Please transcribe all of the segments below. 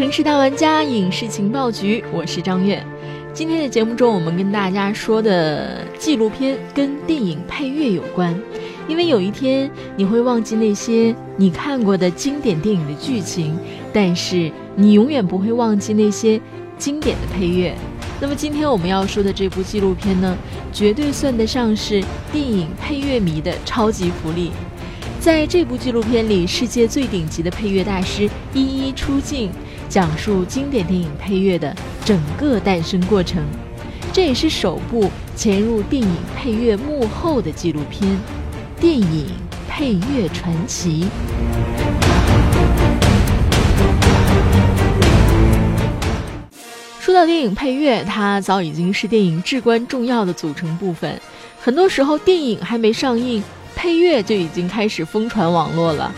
城市大玩家影视情报局，我是张悦。今天的节目中，我们跟大家说的纪录片跟电影配乐有关，因为有一天你会忘记那些你看过的经典电影的剧情，但是你永远不会忘记那些经典的配乐。那么今天我们要说的这部纪录片呢，绝对算得上是电影配乐迷的超级福利。在这部纪录片里，世界最顶级的配乐大师一一出镜，讲述经典电影配乐的整个诞生过程。这也是首部潜入电影配乐幕后的纪录片《电影配乐传奇》。说到电影配乐，它早已经是电影至关重要的组成部分。很多时候，电影还没上映。配乐就已经开始疯传网络了。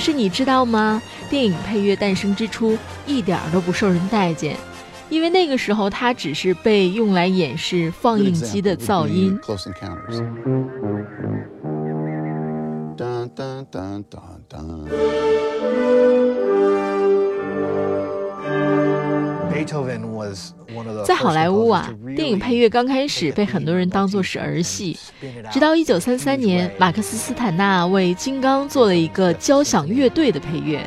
可是你知道吗？电影配乐诞生之初一点都不受人待见，因为那个时候它只是被用来掩饰放映机的噪音。在好莱坞啊，电影配乐刚开始被很多人当作是儿戏，直到一九三三年，马克思斯坦纳为《金刚》做了一个交响乐队的配乐。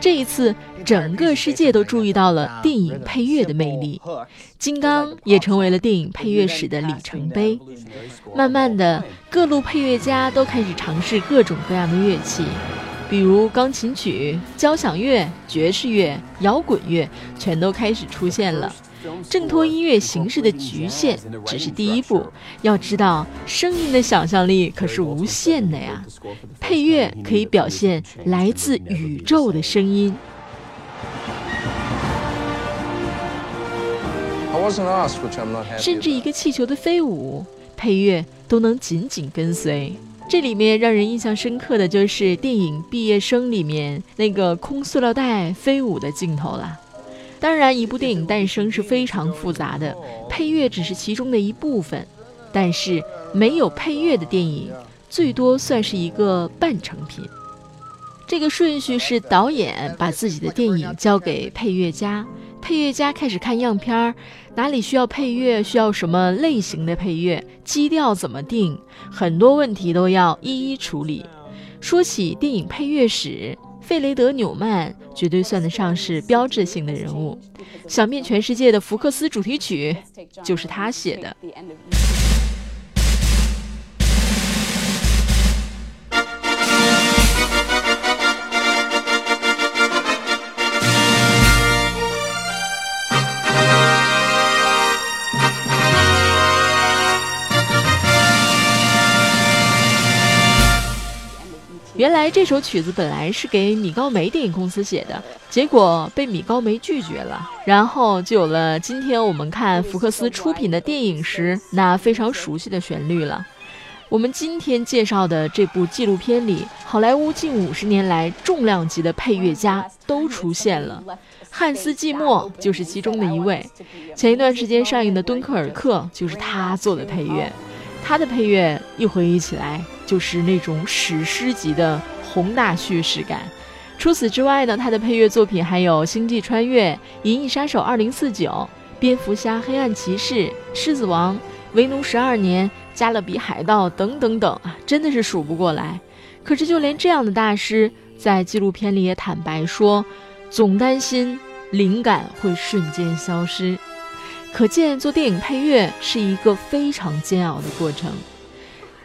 这一次，整个世界都注意到了电影配乐的魅力，《金刚》也成为了电影配乐史的里程碑。慢慢的，各路配乐家都开始尝试各种各样的乐器。比如钢琴曲、交响乐、爵士乐、摇滚乐，全都开始出现了。挣脱音乐形式的局限只是第一步，要知道声音的想象力可是无限的呀！配乐可以表现来自宇宙的声音，甚至一个气球的飞舞，配乐都能紧紧跟随。这里面让人印象深刻的就是电影《毕业生》里面那个空塑料袋飞舞的镜头了。当然，一部电影诞生是非常复杂的，配乐只是其中的一部分。但是没有配乐的电影，最多算是一个半成品。这个顺序是导演把自己的电影交给配乐家。配乐家开始看样片儿，哪里需要配乐，需要什么类型的配乐，基调怎么定，很多问题都要一一处理。说起电影配乐史，费雷德·纽曼绝对算得上是标志性的人物，想遍全世界的福克斯主题曲就是他写的。这首曲子本来是给米高梅电影公司写的，结果被米高梅拒绝了，然后就有了今天我们看福克斯出品的电影时那非常熟悉的旋律了。我们今天介绍的这部纪录片里，好莱坞近五十年来重量级的配乐家都出现了，汉斯季默就是其中的一位。前一段时间上映的《敦刻尔克》就是他做的配乐，他的配乐一回忆起来。就是那种史诗级的宏大叙事感。除此之外呢，他的配乐作品还有《星际穿越》《银翼杀手2049》《蝙蝠侠：黑暗骑士》《狮子王》《为奴十二年》《加勒比海盗》等等等啊，真的是数不过来。可是就连这样的大师，在纪录片里也坦白说，总担心灵感会瞬间消失。可见做电影配乐是一个非常煎熬的过程。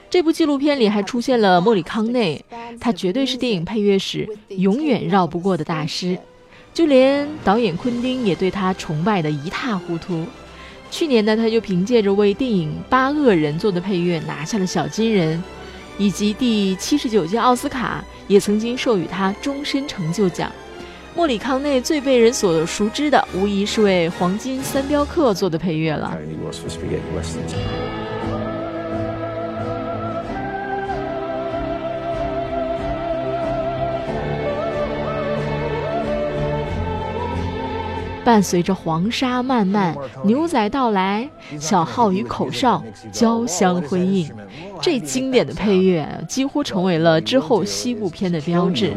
这部纪录片里还出现了莫里康内，他绝对是电影配乐史永远绕不过的大师，就连导演昆汀也对他崇拜的一塌糊涂。去年呢，他就凭借着为电影《八恶人》做的配乐拿下了小金人，以及第七十九届奥斯卡也曾经授予他终身成就奖。莫里康内最被人所熟知的，无疑是为《黄金三镖客》做的配乐了。伴随着黄沙漫漫，牛仔到来，小号与口哨交相辉映，这经典的配乐几乎成为了之后西部片的标志。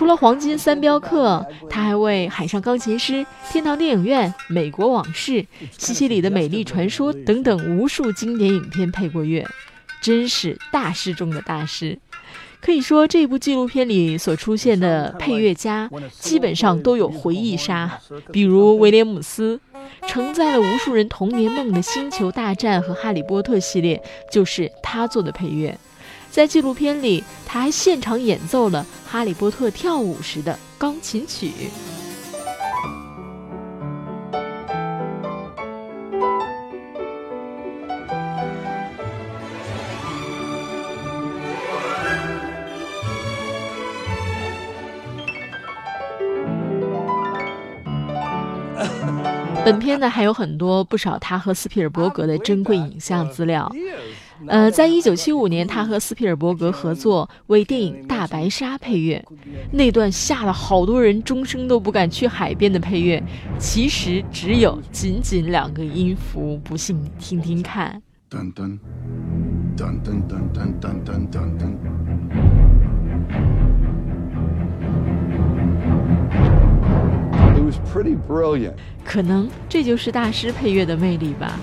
除了黄金三镖客，他还为《海上钢琴师》《天堂电影院》《美国往事》《西西里的美丽传说》等等无数经典影片配过乐，真是大师中的大师。可以说，这部纪录片里所出现的配乐家基本上都有回忆杀，比如威廉姆斯，承载了无数人童年梦的《星球大战》和《哈利波特》系列就是他做的配乐。在纪录片里，他还现场演奏了《哈利波特》跳舞时的钢琴曲。本片呢还有很多不少他和斯皮尔伯格的珍贵影像资料。呃，在一九七五年，他和斯皮尔伯格合作为电影《大白鲨》配乐，那段吓了好多人终生都不敢去海边的配乐，其实只有仅仅两个音符，不信你听听看。可能这就是大师配乐的魅力吧。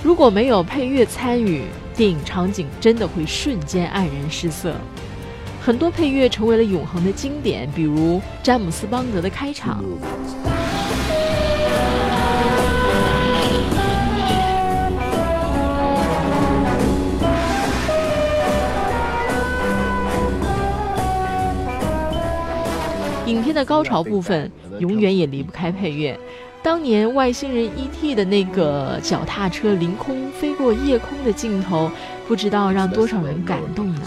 如果没有配乐参与，电影场景真的会瞬间黯然失色。很多配乐成为了永恒的经典，比如詹姆斯邦德的开场。影片的高潮部分永远也离不开配乐。当年外星人 E.T. 的那个脚踏车凌空飞过夜空的镜头，不知道让多少人感动呢？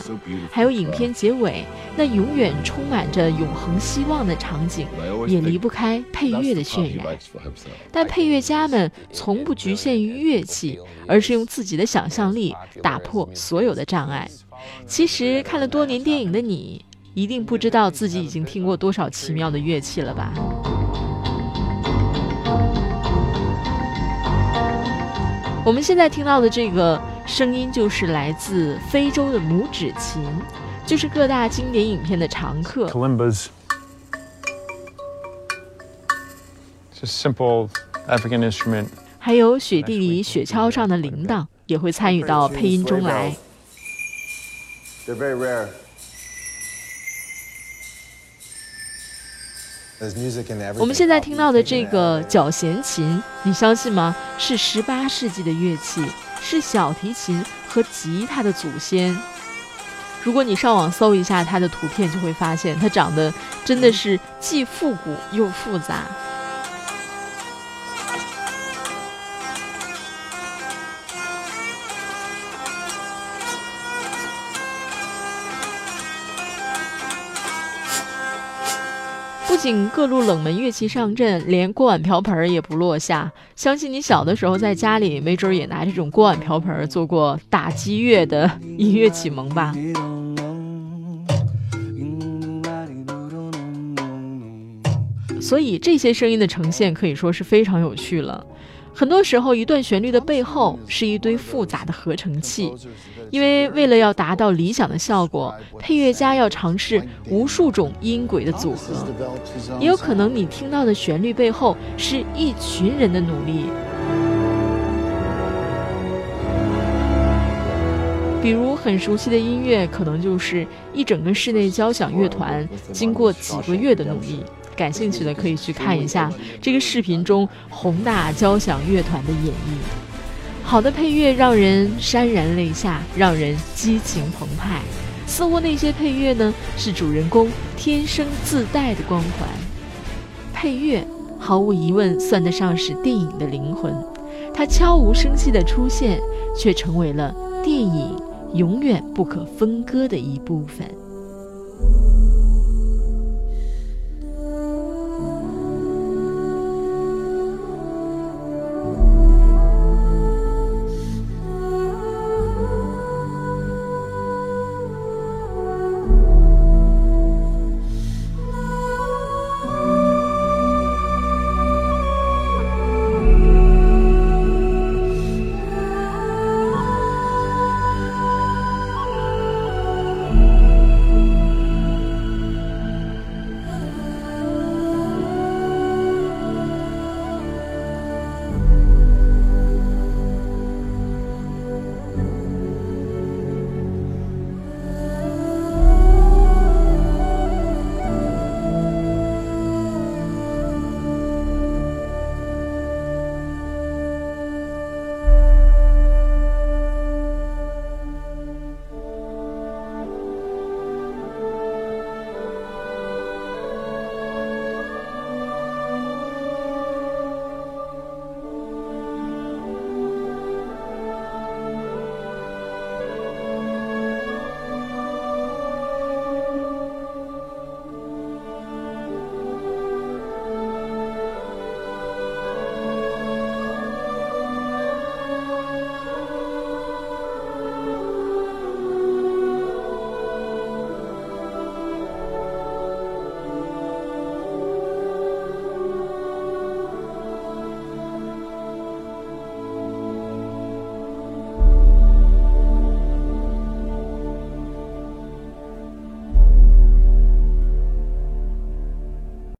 还有影片结尾那永远充满着永恒希望的场景，也离不开配乐的渲染。但配乐家们从不局限于乐器，而是用自己的想象力打破所有的障碍。其实看了多年电影的你，一定不知道自己已经听过多少奇妙的乐器了吧？我们现在听到的这个声音，就是来自非洲的拇指琴，就是各大经典影片的常客。Kalimbas, just simple African instrument. 还有雪地里雪橇上的铃铛，也会参与到配音中来。They're very rare. 我们现在听到的这个角弦琴，你相信吗？是十八世纪的乐器，是小提琴和吉他的祖先。如果你上网搜一下它的图片，就会发现它长得真的是既复古又复杂。不仅各路冷门乐器上阵，连锅碗瓢盆也不落下。相信你小的时候在家里，没准也拿这种锅碗瓢盆做过打击乐的音乐启蒙吧。所以这些声音的呈现可以说是非常有趣了。很多时候，一段旋律的背后是一堆复杂的合成器，因为为了要达到理想的效果，配乐家要尝试无数种音轨的组合。也有可能你听到的旋律背后是一群人的努力，比如很熟悉的音乐，可能就是一整个室内交响乐团经过几个月的努力。感兴趣的可以去看一下这个视频中宏大交响乐团的演绎。好的配乐让人潸然泪下，让人激情澎湃。似乎那些配乐呢，是主人公天生自带的光环。配乐毫无疑问算得上是电影的灵魂，它悄无声息的出现，却成为了电影永远不可分割的一部分。